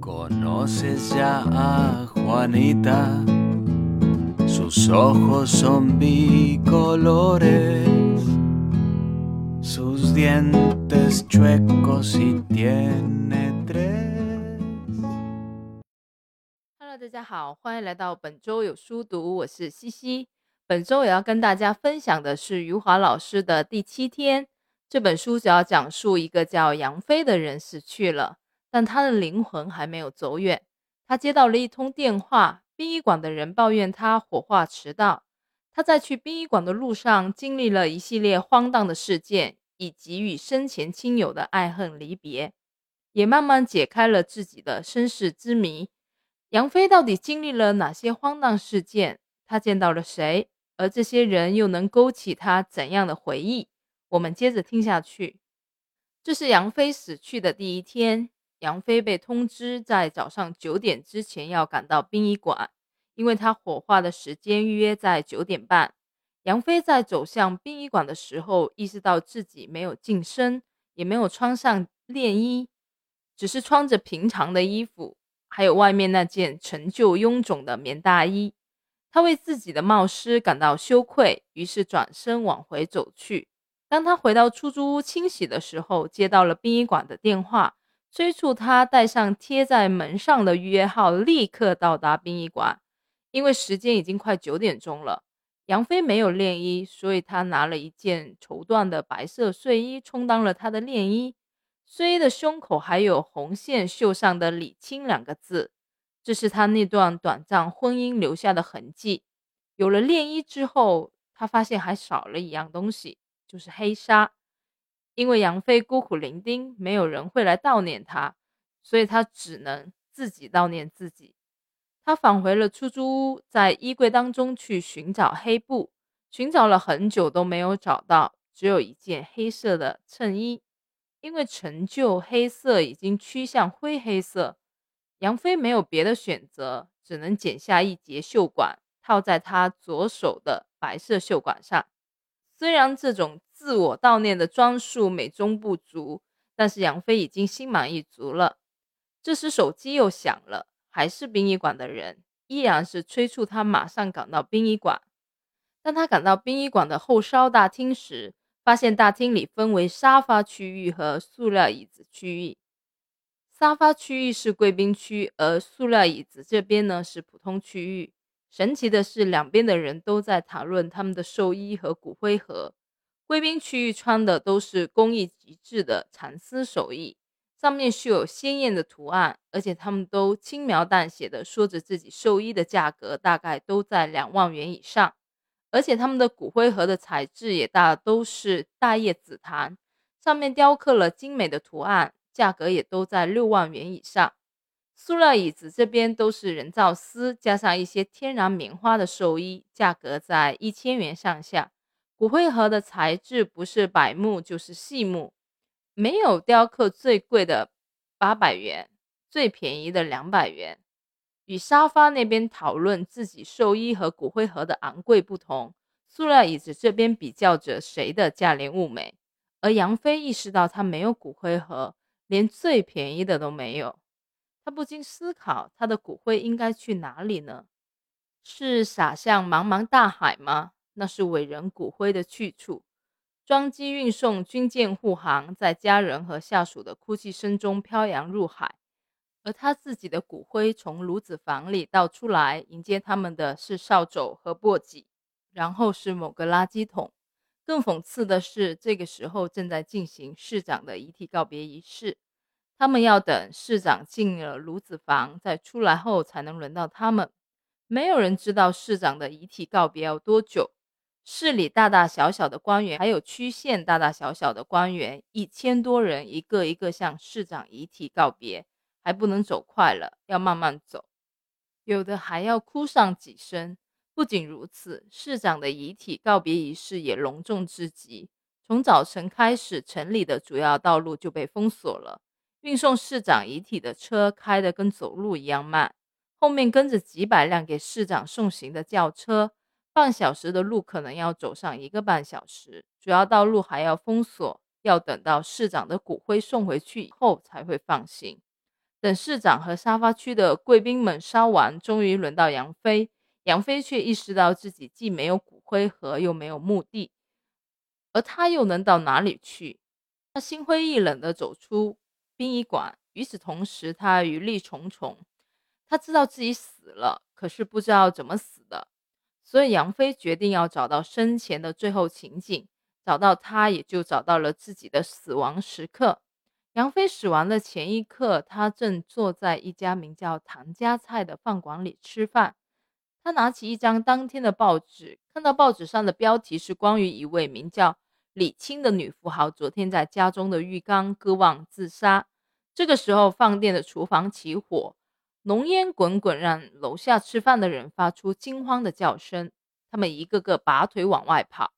¿Conoces ya a Juanita? Sus ojos son bicolores, sus dientes chuecos y tiene tres. Hello，大家好，欢迎来到本周有书读，我是西西。本周也要跟大家分享的是余华老师的《第七天》这本书，主要讲述一个叫杨飞的人死去了。但他的灵魂还没有走远。他接到了一通电话，殡仪馆的人抱怨他火化迟到。他在去殡仪馆的路上，经历了一系列荒诞的事件，以及与生前亲友的爱恨离别，也慢慢解开了自己的身世之谜。杨飞到底经历了哪些荒诞事件？他见到了谁？而这些人又能勾起他怎样的回忆？我们接着听下去。这是杨飞死去的第一天。杨飞被通知在早上九点之前要赶到殡仪馆，因为他火化的时间预约在九点半。杨飞在走向殡仪馆的时候，意识到自己没有净身，也没有穿上殓衣，只是穿着平常的衣服，还有外面那件陈旧臃肿的棉大衣。他为自己的冒失感到羞愧，于是转身往回走去。当他回到出租屋清洗的时候，接到了殡仪馆的电话。催促他带上贴在门上的预约号，立刻到达殡仪馆。因为时间已经快九点钟了，杨飞没有练衣，所以他拿了一件绸缎的白色睡衣充当了他的练衣。睡衣的胸口还有红线绣上的“李青”两个字，这是他那段短暂婚姻留下的痕迹。有了练衣之后，他发现还少了一样东西，就是黑纱。因为杨飞孤苦伶仃，没有人会来悼念他，所以他只能自己悼念自己。他返回了出租屋，在衣柜当中去寻找黑布，寻找了很久都没有找到，只有一件黑色的衬衣。因为陈旧，黑色已经趋向灰黑色，杨飞没有别的选择，只能剪下一截袖管，套在他左手的白色袖管上。虽然这种。自我悼念的装束美中不足，但是杨飞已经心满意足了。这时手机又响了，还是殡仪馆的人，依然是催促他马上赶到殡仪馆。当他赶到殡仪馆的后烧大厅时，发现大厅里分为沙发区域和塑料椅子区域。沙发区域是贵宾区，而塑料椅子这边呢是普通区域。神奇的是，两边的人都在谈论他们的寿衣和骨灰盒。贵宾区域穿的都是工艺极致的蚕丝手艺，上面绣有鲜艳的图案，而且他们都轻描淡写的说着自己寿衣的价格大概都在两万元以上，而且他们的骨灰盒的材质也大都是大叶紫檀，上面雕刻了精美的图案，价格也都在六万元以上。塑料椅子这边都是人造丝加上一些天然棉花的寿衣，价格在一千元上下。骨灰盒的材质不是柏木就是细木，没有雕刻最贵的八百元，最便宜的两百元。与沙发那边讨论自己寿衣和骨灰盒的昂贵不同，塑料椅子这边比较着谁的价廉物美。而杨飞意识到他没有骨灰盒，连最便宜的都没有，他不禁思考：他的骨灰应该去哪里呢？是撒向茫茫大海吗？那是伟人骨灰的去处。装机运送军舰护航，在家人和下属的哭泣声中漂洋入海，而他自己的骨灰从炉子房里倒出来，迎接他们的是扫帚和簸箕，然后是某个垃圾桶。更讽刺的是，这个时候正在进行市长的遗体告别仪式，他们要等市长进了炉子房再出来后，才能轮到他们。没有人知道市长的遗体告别要多久。市里大大小小的官员，还有区县大大小小的官员，一千多人，一个一个向市长遗体告别，还不能走快了，要慢慢走，有的还要哭上几声。不仅如此，市长的遗体告别仪式也隆重至极。从早晨开始，城里的主要道路就被封锁了，运送市长遗体的车开得跟走路一样慢，后面跟着几百辆给市长送行的轿车。半小时的路可能要走上一个半小时，主要道路还要封锁，要等到市长的骨灰送回去以后才会放行。等市长和沙发区的贵宾们烧完，终于轮到杨飞。杨飞却意识到自己既没有骨灰盒，又没有墓地，而他又能到哪里去？他心灰意冷地走出殡仪馆。与此同时，他余力重重。他知道自己死了，可是不知道怎么死。所以杨飞决定要找到生前的最后情景，找到他，也就找到了自己的死亡时刻。杨飞死亡的前一刻，他正坐在一家名叫“唐家菜”的饭馆里吃饭。他拿起一张当天的报纸，看到报纸上的标题是关于一位名叫李青的女富豪昨天在家中的浴缸割腕自杀。这个时候，饭店的厨房起火。浓烟滚滚，让楼下吃饭的人发出惊慌的叫声。他们一个个拔腿往外跑。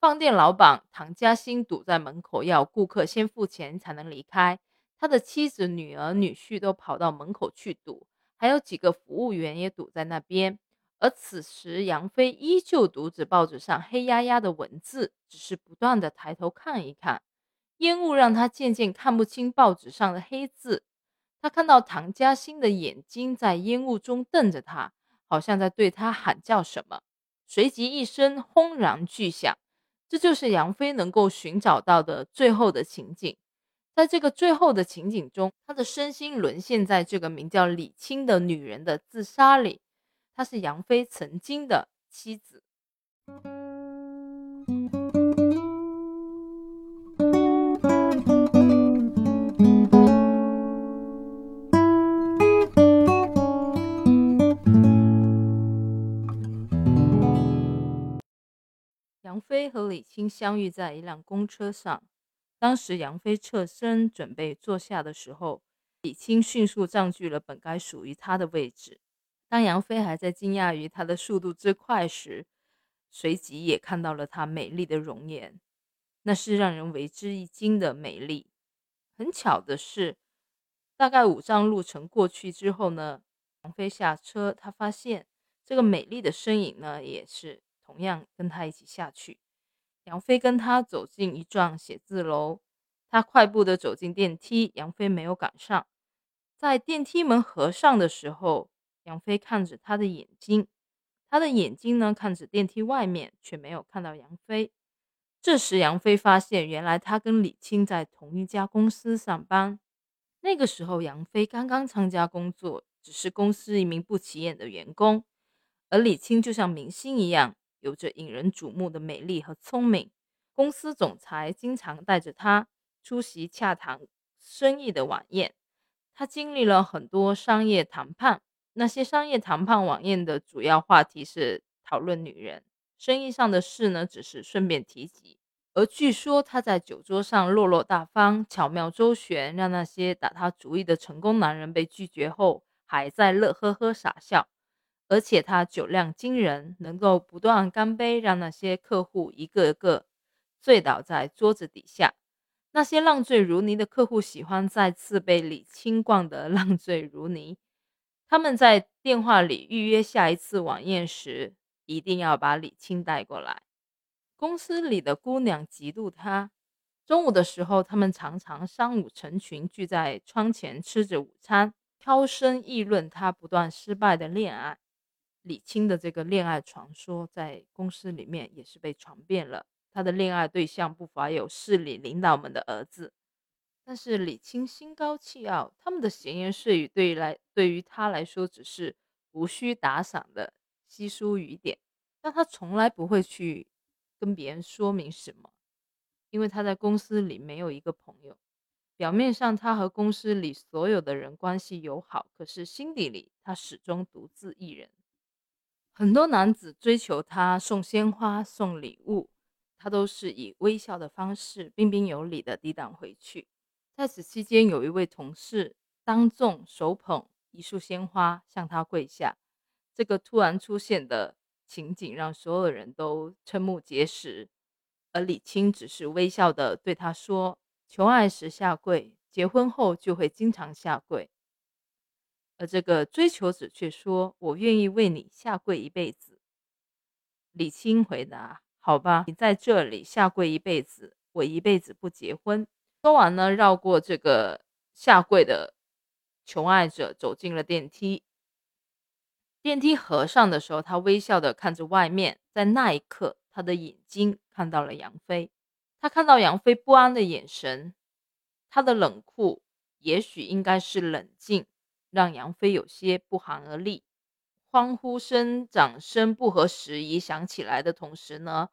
饭店老板唐嘉兴堵在门口，要顾客先付钱才能离开。他的妻子、女儿、女婿都跑到门口去堵，还有几个服务员也堵在那边。而此时，杨飞依旧读着报纸上黑压压的文字，只是不断的抬头看一看。烟雾让他渐渐看不清报纸上的黑字。他看到唐嘉欣的眼睛在烟雾中瞪着他，好像在对他喊叫什么。随即一声轰然巨响，这就是杨飞能够寻找到的最后的情景。在这个最后的情景中，他的身心沦陷在这个名叫李青的女人的自杀里。她是杨飞曾经的妻子。飞和李青相遇在一辆公车上。当时杨飞侧身准备坐下的时候，李青迅速占据了本该属于他的位置。当杨飞还在惊讶于他的速度之快时，随即也看到了她美丽的容颜，那是让人为之一惊的美丽。很巧的是，大概五丈路程过去之后呢，杨飞下车，他发现这个美丽的身影呢，也是。同样跟他一起下去，杨飞跟他走进一幢写字楼，他快步的走进电梯，杨飞没有赶上。在电梯门合上的时候，杨飞看着他的眼睛，他的眼睛呢看着电梯外面，却没有看到杨飞。这时，杨飞发现原来他跟李青在同一家公司上班。那个时候，杨飞刚刚参加工作，只是公司一名不起眼的员工，而李青就像明星一样。有着引人瞩目的美丽和聪明，公司总裁经常带着他出席洽谈生意的晚宴。他经历了很多商业谈判，那些商业谈判晚宴的主要话题是讨论女人，生意上的事呢只是顺便提及。而据说他在酒桌上落落大方，巧妙周旋，让那些打他主意的成功男人被拒绝后，还在乐呵呵傻笑。而且他酒量惊人，能够不断干杯，让那些客户一个个醉倒在桌子底下。那些浪醉如泥的客户喜欢再次被李青灌得浪醉如泥。他们在电话里预约下一次晚宴时，一定要把李青带过来。公司里的姑娘嫉妒他。中午的时候，他们常常三五成群聚在窗前吃着午餐，悄声议论他不断失败的恋爱。李青的这个恋爱传说在公司里面也是被传遍了。他的恋爱对象不乏有市里领导们的儿子，但是李青心高气傲，他们的闲言碎语对于来对于他来说只是无需打赏的稀疏雨点，但他从来不会去跟别人说明什么，因为他在公司里没有一个朋友。表面上他和公司里所有的人关系友好，可是心底里他始终独自一人。很多男子追求她，送鲜花、送礼物，她都是以微笑的方式，彬彬有礼的抵挡回去。在此期间，有一位同事当众手捧一束鲜花向她跪下，这个突然出现的情景让所有人都瞠目结舌。而李青只是微笑的对他说：“求爱时下跪，结婚后就会经常下跪。”而这个追求者却说：“我愿意为你下跪一辈子。”李青回答：“好吧，你在这里下跪一辈子，我一辈子不结婚。”说完呢，绕过这个下跪的求爱者走进了电梯。电梯合上的时候，他微笑的看着外面。在那一刻，他的眼睛看到了杨飞。他看到杨飞不安的眼神，他的冷酷，也许应该是冷静，让杨飞有些不寒而栗。欢呼声、掌声不合时宜响起来的同时呢，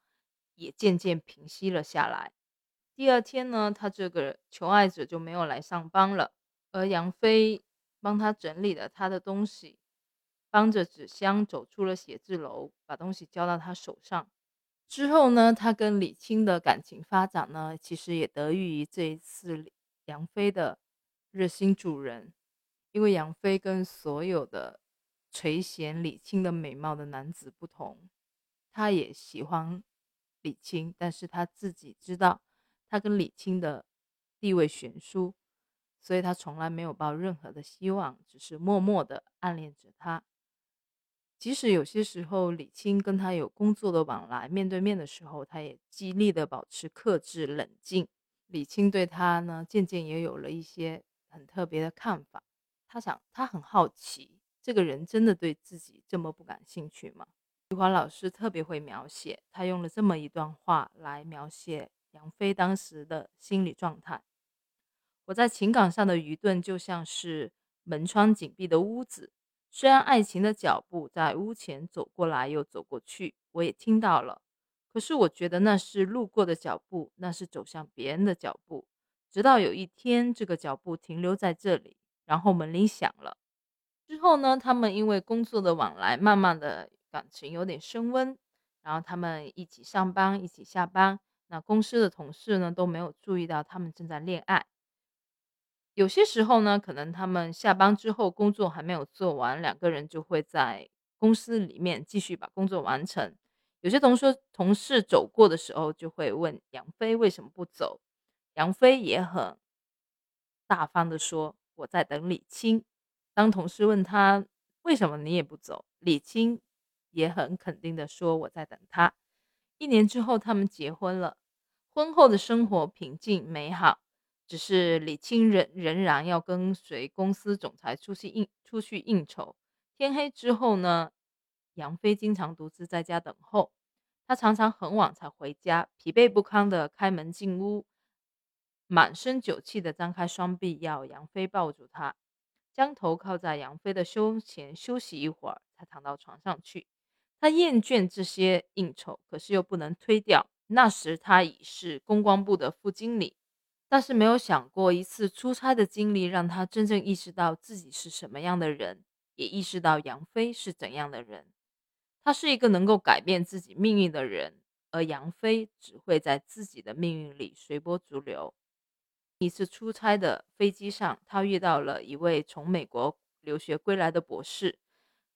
也渐渐平息了下来。第二天呢，他这个求爱者就没有来上班了，而杨飞帮他整理了他的东西。帮着纸箱走出了写字楼，把东西交到他手上。之后呢，他跟李青的感情发展呢，其实也得益于这一次杨飞的热心助人。因为杨飞跟所有的垂涎李青的美貌的男子不同，他也喜欢李青，但是他自己知道他跟李青的地位悬殊，所以他从来没有抱任何的希望，只是默默的暗恋着他。即使有些时候李青跟他有工作的往来，面对面的时候，他也极力的保持克制冷静。李青对他呢，渐渐也有了一些很特别的看法。他想，他很好奇，这个人真的对自己这么不感兴趣吗？余华老师特别会描写，他用了这么一段话来描写杨飞当时的心理状态。我在情感上的愚钝，就像是门窗紧闭的屋子。虽然爱情的脚步在屋前走过来又走过去，我也听到了，可是我觉得那是路过的脚步，那是走向别人的脚步。直到有一天，这个脚步停留在这里，然后门铃响了。之后呢，他们因为工作的往来，慢慢的感情有点升温，然后他们一起上班，一起下班。那公司的同事呢，都没有注意到他们正在恋爱。有些时候呢，可能他们下班之后工作还没有做完，两个人就会在公司里面继续把工作完成。有些同事同事走过的时候，就会问杨飞为什么不走。杨飞也很大方的说：“我在等李青。”当同事问他为什么你也不走，李青也很肯定的说：“我在等他。”一年之后，他们结婚了，婚后的生活平静美好。只是李青仍仍然要跟随公司总裁出去应出去应酬。天黑之后呢，杨飞经常独自在家等候。他常常很晚才回家，疲惫不堪的开门进屋，满身酒气的张开双臂，要杨飞抱住他，将头靠在杨飞的胸前休息一会儿，才躺到床上去。他厌倦这些应酬，可是又不能推掉。那时他已是公关部的副经理。但是没有想过，一次出差的经历让他真正意识到自己是什么样的人，也意识到杨飞是怎样的人。他是一个能够改变自己命运的人，而杨飞只会在自己的命运里随波逐流。一次出差的飞机上，他遇到了一位从美国留学归来的博士。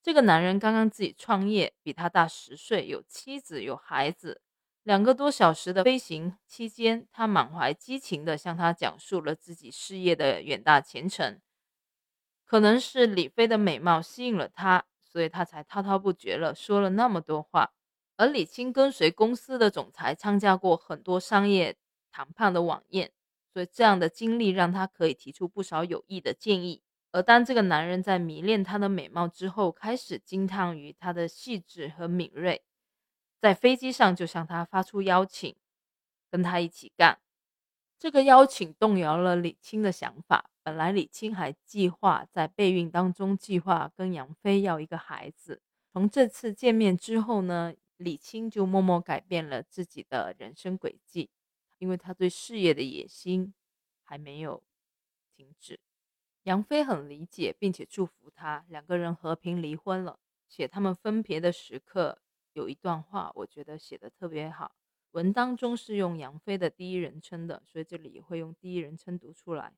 这个男人刚刚自己创业，比他大十岁，有妻子，有孩子。两个多小时的飞行期间，他满怀激情地向他讲述了自己事业的远大前程。可能是李飞的美貌吸引了他，所以他才滔滔不绝了说了那么多话。而李青跟随公司的总裁参加过很多商业谈判的晚宴，所以这样的经历让他可以提出不少有益的建议。而当这个男人在迷恋她的美貌之后，开始惊叹于她的细致和敏锐。在飞机上就向她发出邀请，跟她一起干。这个邀请动摇了李青的想法。本来李青还计划在备孕当中计划跟杨飞要一个孩子。从这次见面之后呢，李青就默默改变了自己的人生轨迹，因为他对事业的野心还没有停止。杨飞很理解并且祝福他，两个人和平离婚了。且他们分别的时刻。有一段话，我觉得写的特别好。文当中是用杨飞的第一人称的，所以这里也会用第一人称读出来。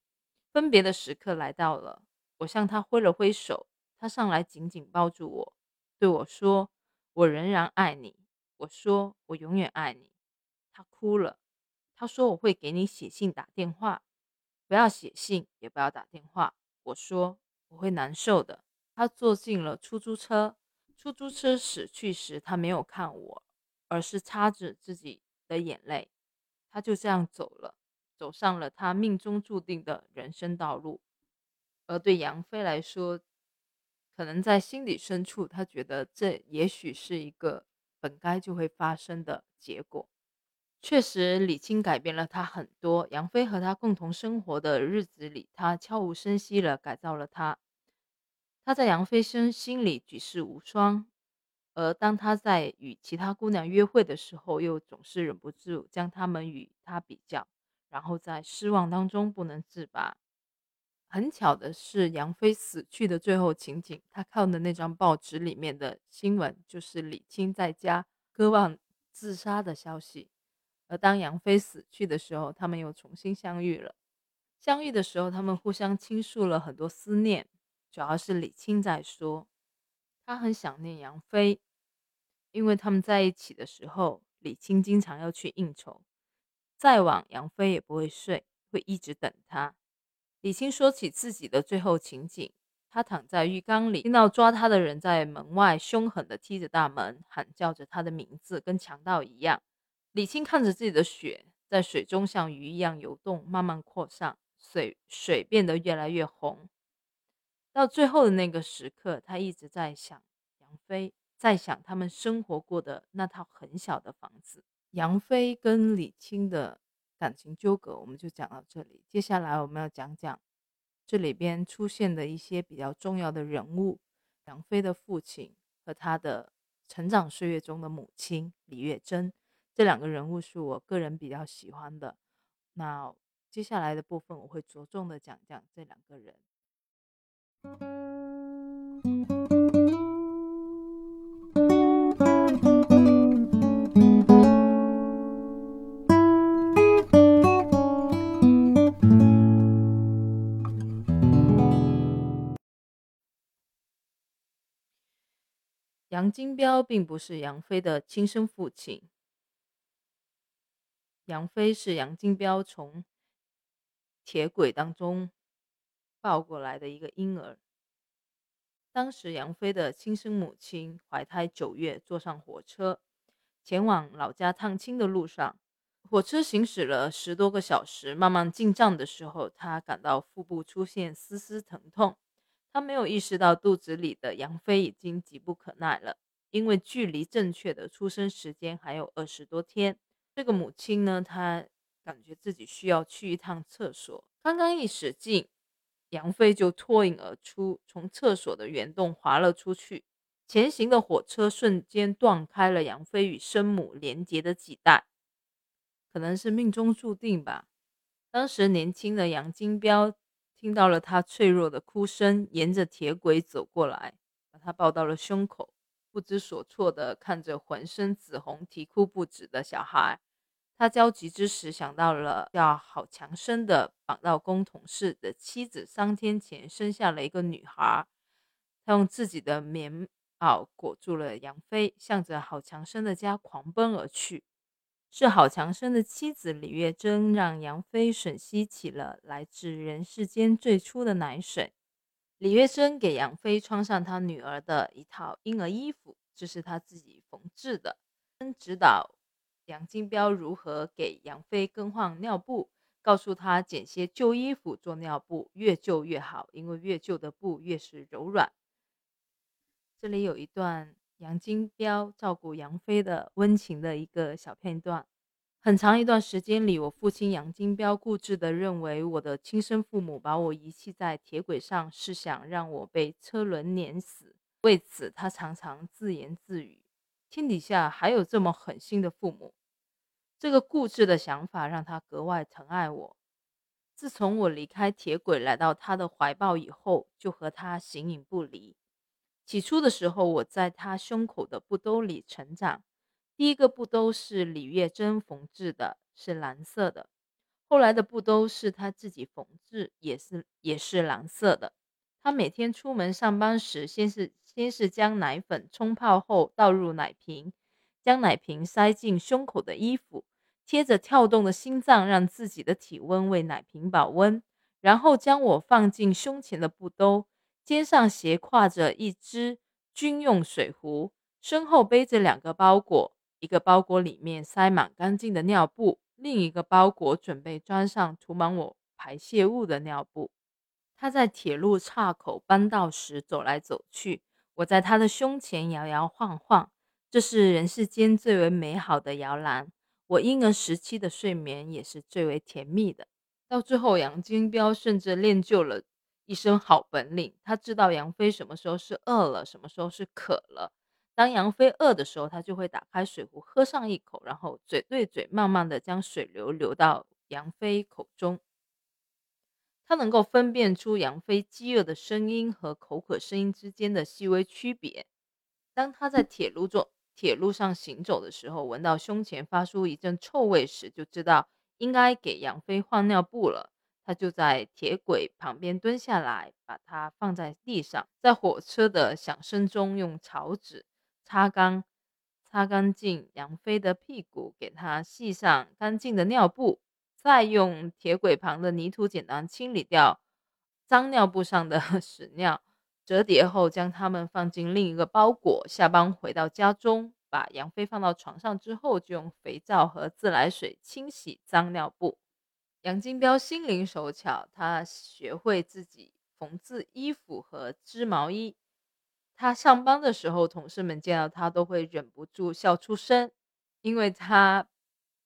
分别的时刻来到了，我向他挥了挥手，他上来紧紧抱住我，对我说：“我仍然爱你。”我说：“我永远爱你。”他哭了，他说：“我会给你写信打电话，不要写信，也不要打电话。”我说：“我会难受的。”他坐进了出租车。出租车驶去时，他没有看我，而是擦着自己的眼泪。他就这样走了，走上了他命中注定的人生道路。而对杨飞来说，可能在心底深处，他觉得这也许是一个本该就会发生的结果。确实，李青改变了他很多。杨飞和他共同生活的日子里，他悄无声息地改造了他。他在杨飞生心里举世无双，而当他在与其他姑娘约会的时候，又总是忍不住将他们与他比较，然后在失望当中不能自拔。很巧的是，杨飞死去的最后情景，他看的那张报纸里面的新闻，就是李青在家割腕自杀的消息。而当杨飞死去的时候，他们又重新相遇了。相遇的时候，他们互相倾诉了很多思念，主要是李青在说，他很想念杨飞，因为他们在一起的时候，李青经常要去应酬，再晚杨飞也不会睡，会一直等他。李青说起自己的最后情景：他躺在浴缸里，听到抓他的人在门外凶狠地踢着大门，喊叫着他的名字，跟强盗一样。李青看着自己的血在水中像鱼一样游动，慢慢扩散，水水变得越来越红。到最后的那个时刻，他一直在想杨飞，在想他们生活过的那套很小的房子。杨飞跟李青的。感情纠葛，我们就讲到这里。接下来我们要讲讲这里边出现的一些比较重要的人物：杨飞的父亲和他的成长岁月中的母亲李月珍。这两个人物是我个人比较喜欢的。那接下来的部分，我会着重的讲讲这两个人。杨金彪并不是杨飞的亲生父亲，杨飞是杨金彪从铁轨当中抱过来的一个婴儿。当时杨飞的亲生母亲怀胎九月，坐上火车前往老家探亲的路上，火车行驶了十多个小时，慢慢进站的时候，他感到腹部出现丝丝疼痛。他没有意识到肚子里的杨飞已经急不可耐了，因为距离正确的出生时间还有二十多天。这个母亲呢，她感觉自己需要去一趟厕所，刚刚一使劲，杨飞就脱颖而出，从厕所的圆洞滑了出去。前行的火车瞬间断开了杨飞与生母连接的脐带，可能是命中注定吧。当时年轻的杨金彪。听到了他脆弱的哭声，沿着铁轨走过来，把他抱到了胸口，不知所措地看着浑身紫红、啼哭不止的小孩。他焦急之时想到了叫郝强生的绑道工同事的妻子，三天前生下了一个女孩。他用自己的棉袄裹住了杨飞，向着郝强生的家狂奔而去。是郝强生的妻子李月珍让杨飞吮吸起了来自人世间最初的奶水。李月珍给杨飞穿上他女儿的一套婴儿衣服，这是他自己缝制的。指导杨金彪如何给杨飞更换尿布，告诉他捡些旧衣服做尿布，越旧越好，因为越旧的布越是柔软。这里有一段。杨金彪照顾杨飞的温情的一个小片段。很长一段时间里，我父亲杨金彪固执地认为我的亲生父母把我遗弃在铁轨上，是想让我被车轮碾死。为此，他常常自言自语：“天底下还有这么狠心的父母。”这个固执的想法让他格外疼爱我。自从我离开铁轨来到他的怀抱以后，就和他形影不离。起初的时候，我在他胸口的布兜里成长。第一个布兜是李月珍缝制的，是蓝色的。后来的布兜是他自己缝制，也是也是蓝色的。他每天出门上班时，先是先是将奶粉冲泡后倒入奶瓶，将奶瓶塞进胸口的衣服，贴着跳动的心脏，让自己的体温为奶瓶保温，然后将我放进胸前的布兜。肩上斜挎着一只军用水壶，身后背着两个包裹，一个包裹里面塞满干净的尿布，另一个包裹准备装上涂满我排泄物的尿布。他在铁路岔口搬道时走来走去，我在他的胸前摇摇晃晃，这是人世间最为美好的摇篮。我婴儿时期的睡眠也是最为甜蜜的。到最后，杨金彪甚至练就了一身好本领，他知道杨飞什么时候是饿了，什么时候是渴了。当杨飞饿的时候，他就会打开水壶喝上一口，然后嘴对嘴，慢慢的将水流流到杨飞口中。他能够分辨出杨飞饥饿的声音和口渴声音之间的细微区别。当他在铁路中铁路上行走的时候，闻到胸前发出一阵臭味时，就知道应该给杨飞换尿布了。他就在铁轨旁边蹲下来，把它放在地上，在火车的响声中用草纸擦干擦干净杨飞的屁股，给他系上干净的尿布。再用铁轨旁的泥土简单清理掉脏尿布上的 屎尿，折叠后将它们放进另一个包裹。下班回到家中，把杨飞放到床上之后，就用肥皂和自来水清洗脏尿布。杨金彪心灵手巧，他学会自己缝制衣服和织毛衣。他上班的时候，同事们见到他都会忍不住笑出声，因为他。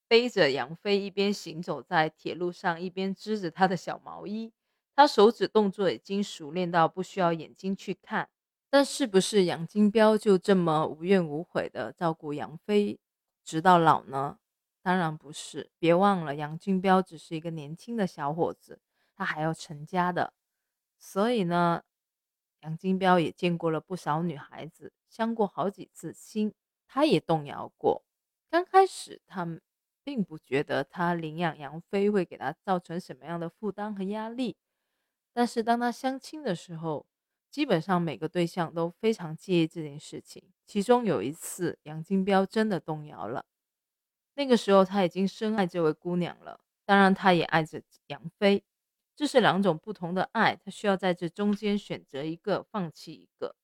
背着杨飞一边行走在铁路上，一边织着他的小毛衣。他手指动作已经熟练到不需要眼睛去看。但是不是杨金彪就这么无怨无悔的照顾杨飞直到老呢？当然不是。别忘了，杨金彪只是一个年轻的小伙子，他还要成家的。所以呢，杨金彪也见过了不少女孩子，相过好几次亲，他也动摇过。刚开始，他们。并不觉得他领养杨飞会给他造成什么样的负担和压力，但是当他相亲的时候，基本上每个对象都非常介意这件事情。其中有一次，杨金彪真的动摇了。那个时候他已经深爱这位姑娘了，当然他也爱着杨飞，这是两种不同的爱，他需要在这中间选择一个，放弃一个。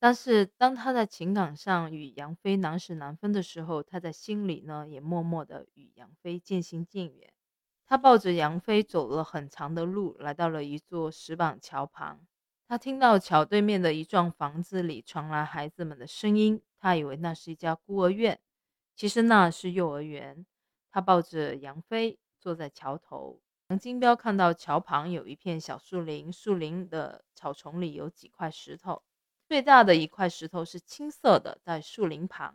但是当他在情感上与杨飞难舍难分的时候，他在心里呢也默默的与杨飞渐行渐远。他抱着杨飞走了很长的路，来到了一座石板桥旁。他听到桥对面的一幢房子里传来孩子们的声音，他以为那是一家孤儿院，其实那是幼儿园。他抱着杨飞坐在桥头。杨金彪看到桥旁有一片小树林，树林的草丛里有几块石头。最大的一块石头是青色的，在树林旁，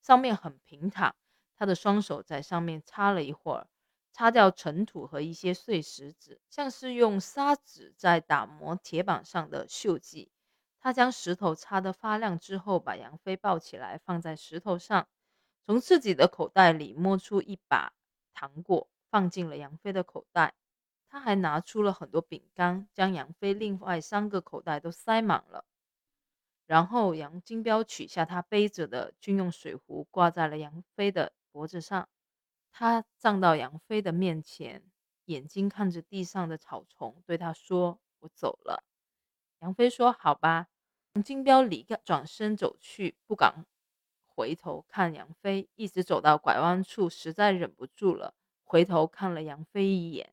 上面很平坦。他的双手在上面擦了一会儿，擦掉尘土和一些碎石子，像是用砂纸在打磨铁板上的锈迹。他将石头擦得发亮之后，把杨飞抱起来放在石头上，从自己的口袋里摸出一把糖果，放进了杨飞的口袋。他还拿出了很多饼干，将杨飞另外三个口袋都塞满了。然后杨金彪取下他背着的军用水壶，挂在了杨飞的脖子上。他站到杨飞的面前，眼睛看着地上的草丛，对他说：“我走了。”杨飞说：“好吧。”杨金彪离开，转身走去，不敢回头看杨飞，一直走到拐弯处，实在忍不住了，回头看了杨飞一眼，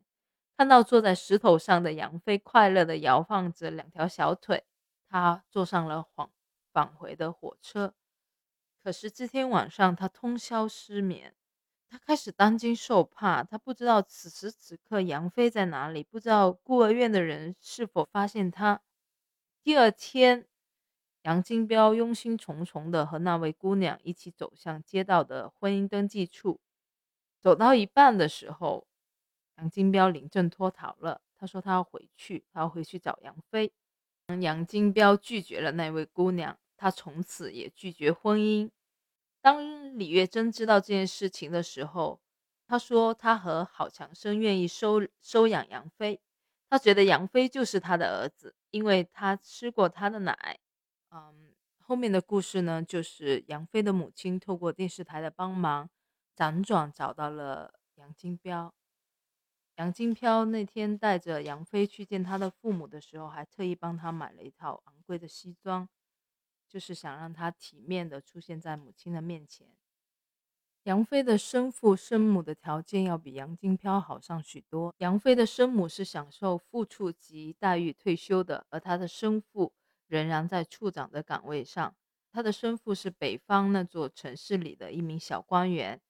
看到坐在石头上的杨飞快乐地摇晃着两条小腿。他坐上了返返回的火车，可是这天晚上他通宵失眠，他开始担惊受怕。他不知道此时此刻杨飞在哪里，不知道孤儿院的人是否发现他。第二天，杨金彪忧心忡忡的和那位姑娘一起走向街道的婚姻登记处，走到一半的时候，杨金彪临阵脱逃了。他说他要回去，他要回去找杨飞。杨金彪拒绝了那位姑娘，他从此也拒绝婚姻。当李月珍知道这件事情的时候，他说他和郝强生愿意收收养杨飞，他觉得杨飞就是他的儿子，因为他吃过他的奶。嗯，后面的故事呢，就是杨飞的母亲透过电视台的帮忙，辗转找到了杨金彪。杨金飘那天带着杨飞去见他的父母的时候，还特意帮他买了一套昂贵的西装，就是想让他体面的出现在母亲的面前。杨飞的生父生母的条件要比杨金飘好上许多。杨飞的生母是享受副处级待遇退休的，而他的生父仍然在处长的岗位上。他的生父是北方那座城市里的一名小官员，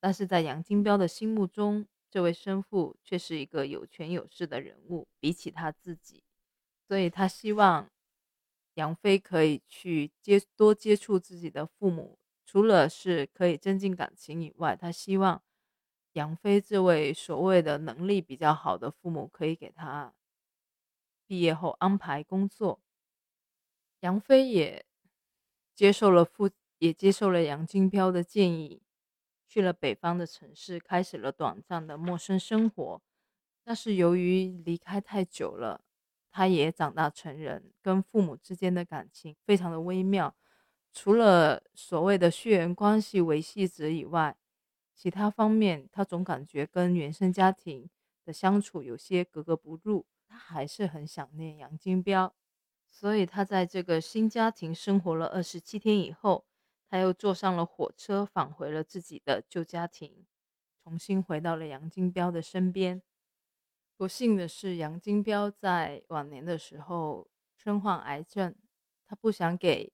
但是在杨金彪的心目中，这位生父却是一个有权有势的人物，比起他自己，所以他希望杨飞可以去接多接触自己的父母。除了是可以增进感情以外，他希望杨飞这位所谓的能力比较好的父母可以给他毕业后安排工作。杨飞也接受了父，也接受了杨金彪的建议，去了北方的城市，开始了短暂的陌生生活。但是由于离开太久了，他也长大成人，跟父母之间的感情非常的微妙。除了所谓的血缘关系维系者以外，其他方面他总感觉跟原生家庭的相处有些格格不入。他还是很想念杨金彪，所以他在这个新家庭生活了二十七天以后，他又坐上了火车返回了自己的旧家庭，重新回到了杨金彪的身边。不幸的是，杨金彪在晚年的时候身患癌症，他不想给。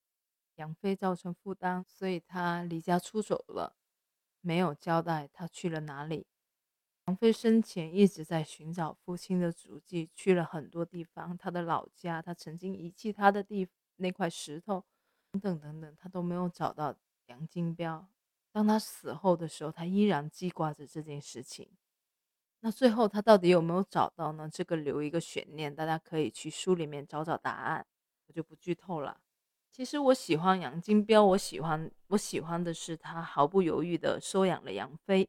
杨飞造成负担，所以他离家出走了，没有交代他去了哪里。杨飞生前一直在寻找父亲的足迹，去了很多地方，他的老家，他曾经遗弃他的地那块石头，等等等等，他都没有找到杨金彪。当他死后的时候，他依然记挂着这件事情。那最后他到底有没有找到呢？这个留一个悬念，大家可以去书里面找找答案，我就不剧透了。其实我喜欢杨金彪，我喜欢我喜欢的是他毫不犹豫地收养了杨飞。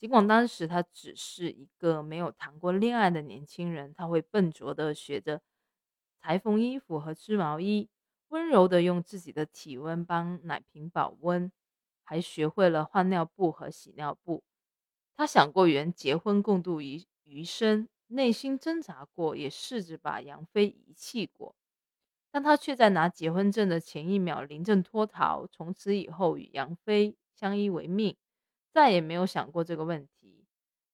尽管当时他只是一个没有谈过恋爱的年轻人，他会笨拙地学着裁缝衣服和织毛衣，温柔地用自己的体温帮奶瓶保温，还学会了换尿布和洗尿布。他想过与人结婚共度余余生，内心挣扎过，也试着把杨飞遗弃过。但他却在拿结婚证的前一秒临阵脱逃，从此以后与杨飞相依为命，再也没有想过这个问题。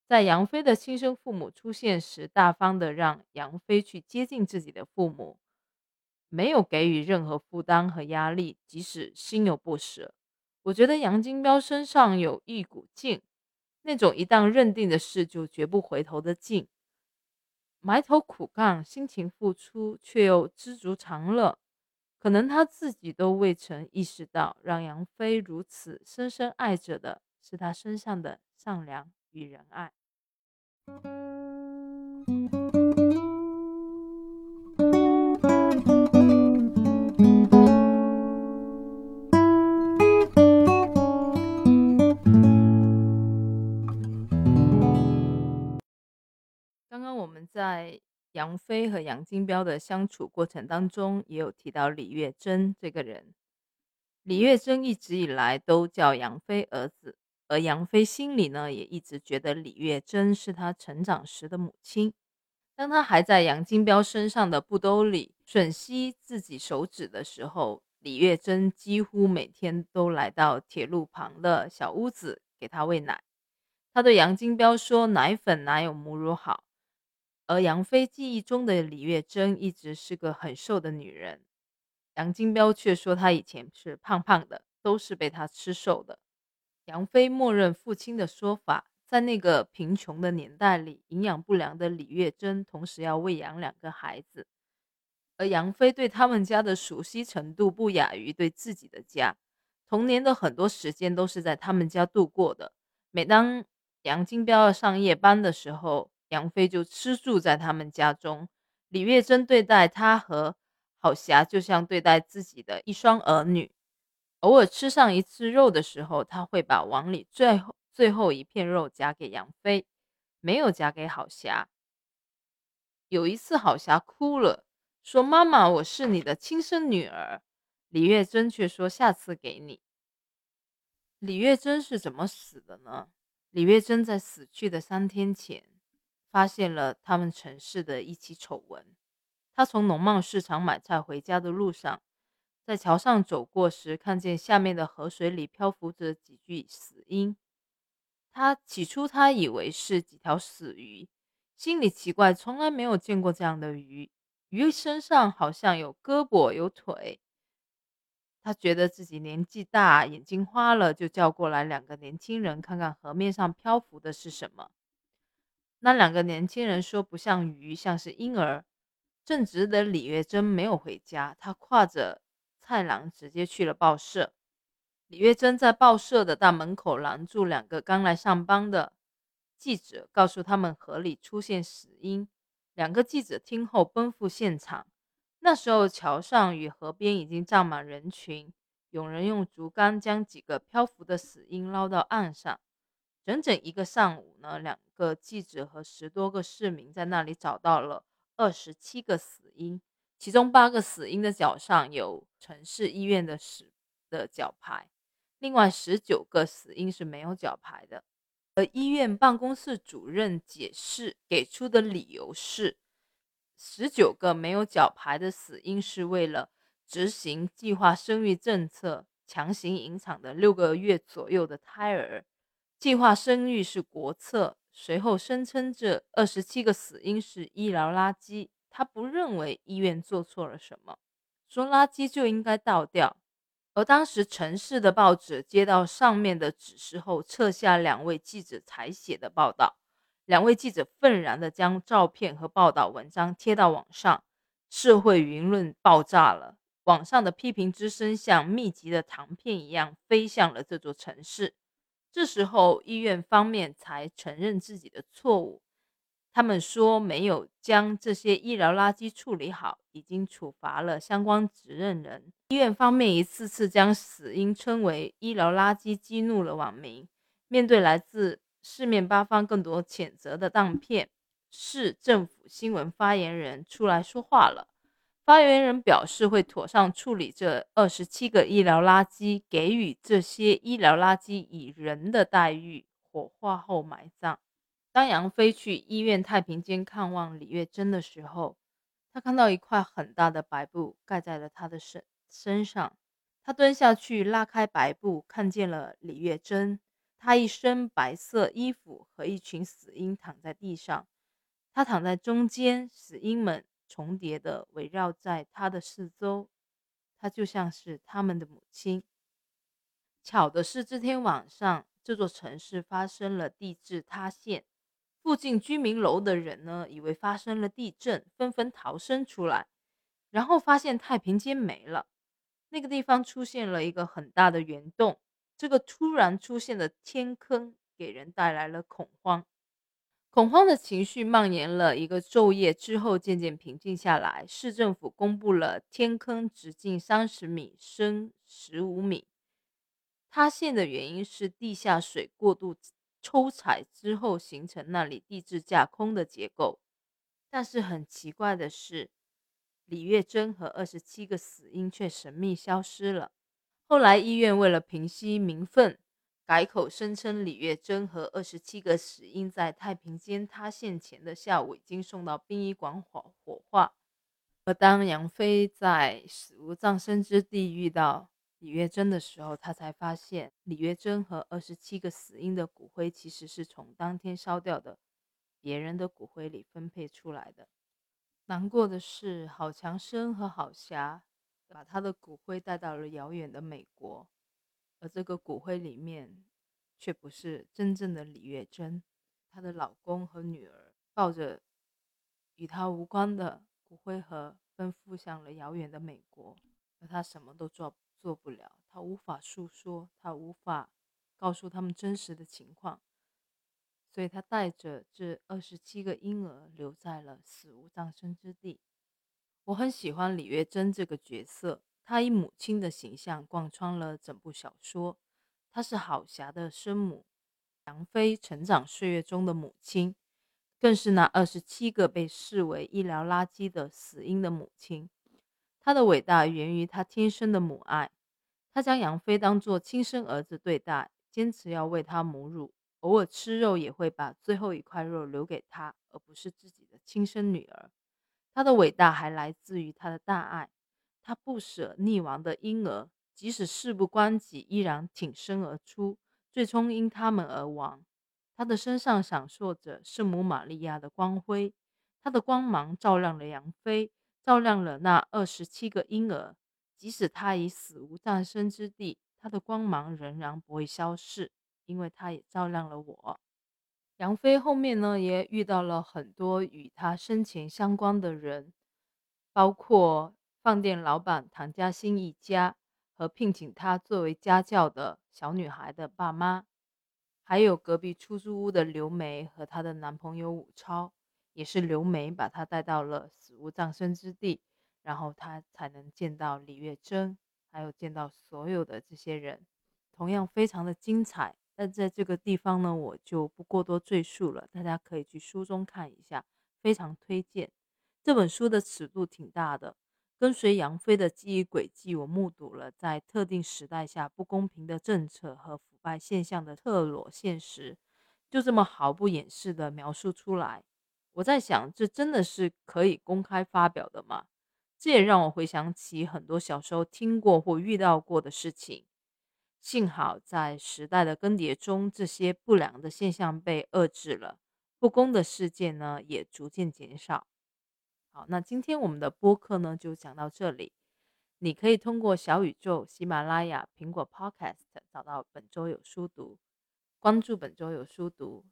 在杨飞的亲生父母出现时，大方的让杨飞去接近自己的父母，没有给予任何负担和压力，即使心有不舍。我觉得杨金彪身上有一股劲，那种一旦认定的事就绝不回头的劲。埋头苦干，辛勤付出，却又知足常乐。可能他自己都未曾意识到，让杨飞如此深深爱着的是他身上的善良与仁爱。在杨飞和杨金彪的相处过程当中，也有提到李月珍这个人。李月珍一直以来都叫杨飞儿子，而杨飞心里呢，也一直觉得李月珍是他成长时的母亲。当他还在杨金彪身上的布兜里吮吸自己手指的时候，李月珍几乎每天都来到铁路旁的小屋子给他喂奶。他对杨金彪说：“奶粉哪有母乳好？”而杨飞记忆中的李月珍一直是个很瘦的女人，杨金彪却说她以前是胖胖的，都是被他吃瘦的。杨飞默认父亲的说法，在那个贫穷的年代里，营养不良的李月珍同时要喂养两个孩子，而杨飞对他们家的熟悉程度不亚于对自己的家，童年的很多时间都是在他们家度过的。每当杨金彪要上夜班的时候，杨飞就吃住在他们家中，李月珍对待他和郝霞就像对待自己的一双儿女。偶尔吃上一次肉的时候，他会把碗里最后最后一片肉夹给杨飞，没有夹给郝霞。有一次，郝霞哭了，说：“妈妈，我是你的亲生女儿。”李月珍却说：“下次给你。”李月珍是怎么死的呢？李月珍在死去的三天前。发现了他们城市的一起丑闻。他从农贸市场买菜回家的路上，在桥上走过时，看见下面的河水里漂浮着几具死婴。他起初他以为是几条死鱼，心里奇怪，从来没有见过这样的鱼。鱼身上好像有胳膊有腿。他觉得自己年纪大，眼睛花了，就叫过来两个年轻人，看看河面上漂浮的是什么。那两个年轻人说：“不像鱼，像是婴儿。”正直的李月珍没有回家，他挎着菜篮直接去了报社。李月珍在报社的大门口拦住两个刚来上班的记者，告诉他们河里出现死婴。两个记者听后奔赴现场。那时候桥上与河边已经站满人群，有人用竹竿将几个漂浮的死婴捞到岸上。整整一个上午呢，两个记者和十多个市民在那里找到了二十七个死婴，其中八个死婴的脚上有城市医院的死的脚牌，另外十九个死婴是没有脚牌的。而医院办公室主任解释给出的理由是，十九个没有脚牌的死婴是为了执行计划生育政策，强行引产的六个月左右的胎儿。计划生育是国策，随后声称这二十七个死因是医疗垃圾。他不认为医院做错了什么，说垃圾就应该倒掉。而当时城市的报纸接到上面的指示后，撤下两位记者采写的报道。两位记者愤然地将照片和报道文章贴到网上，社会舆论爆炸了。网上的批评之声像密集的糖片一样飞向了这座城市。这时候，医院方面才承认自己的错误。他们说没有将这些医疗垃圾处理好，已经处罚了相关责任人。医院方面一次次将死因称为医疗垃圾，激怒了网民。面对来自四面八方更多谴责的当片，市政府新闻发言人出来说话了。发言人表示会妥善处理这二十七个医疗垃圾，给予这些医疗垃圾以人的待遇，火化后埋葬。当杨飞去医院太平间看望李月珍的时候，他看到一块很大的白布盖在了他的身身上。他蹲下去拉开白布，看见了李月珍。她一身白色衣服和一群死婴躺在地上，她躺在中间，死婴们。重叠的围绕在他的四周，他就像是他们的母亲。巧的是，这天晚上这座城市发生了地质塌陷，附近居民楼的人呢，以为发生了地震，纷纷逃生出来，然后发现太平间没了，那个地方出现了一个很大的圆洞。这个突然出现的天坑给人带来了恐慌。恐慌的情绪蔓延了一个昼夜之后，渐渐平静下来。市政府公布了天坑直径三十米，深十五米。塌陷的原因是地下水过度抽采之后形成那里地质架空的结构。但是很奇怪的是，李月珍和二十七个死因却神秘消失了。后来医院为了平息民愤。改口声称，李月珍和二十七个死因在太平间塌陷前的下午已经送到殡仪馆火火化。而当杨飞在死无葬身之地遇到李月珍的时候，他才发现李月珍和二十七个死因的骨灰其实是从当天烧掉的别人的骨灰里分配出来的。难过的是，郝强生和郝霞把他的骨灰带到了遥远的美国。而这个骨灰里面，却不是真正的李月珍，她的老公和女儿抱着与她无关的骨灰盒，奔赴向了遥远的美国。而她什么都做做不了，她无法诉说，她无法告诉他们真实的情况，所以她带着这二十七个婴儿留在了死无葬身之地。我很喜欢李月珍这个角色。她以母亲的形象贯穿了整部小说。她是郝霞的生母，杨飞成长岁月中的母亲，更是那二十七个被视为医疗垃圾的死婴的母亲。她的伟大源于她天生的母爱。她将杨飞当作亲生儿子对待，坚持要喂他母乳，偶尔吃肉也会把最后一块肉留给他，而不是自己的亲生女儿。她的伟大还来自于她的大爱。他不舍溺亡的婴儿，即使事不关己，依然挺身而出，最终因他们而亡。他的身上闪烁着圣母玛利亚的光辉，他的光芒照亮了杨飞，照亮了那二十七个婴儿。即使他已死无葬身之地，他的光芒仍然不会消逝，因为他也照亮了我。杨飞后面呢，也遇到了很多与他生前相关的人，包括饭店老板唐家兴一家和聘请他作为家教的小女孩的爸妈，还有隔壁出租屋的刘梅和她的男朋友武超，也是刘梅把她带到了死无葬身之地，然后她才能见到李月珍，还有见到所有的这些人，同样非常的精彩。但在这个地方呢，我就不过多赘述了，大家可以去书中看一下，非常推荐。这本书的尺度挺大的，跟随杨飞的记忆轨迹，我目睹了在特定时代下不公平的政策和腐败现象的特裸现实，就这么毫不掩饰的描述出来。我在想，这真的是可以公开发表的吗？这也让我回想起很多小时候听过或遇到过的事情。幸好在时代的更迭中，这些不良的现象被遏制了，不公的事件呢也逐渐减少。好，那今天我们的播客呢就讲到这里。你可以通过小宇宙、喜马拉雅、苹果 Podcast 找到本周有书读，关注本周有书读，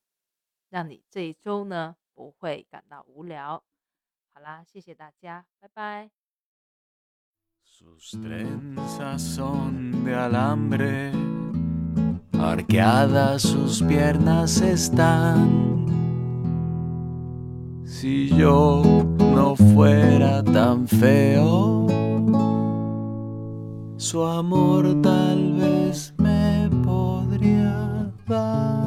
让你这一周呢不会感到无聊。好啦，谢谢大家，拜拜。Sus trenzas son de alambre, algazuspirnasestan si yo no fuera tan feo, su amor tal vez me podría dar.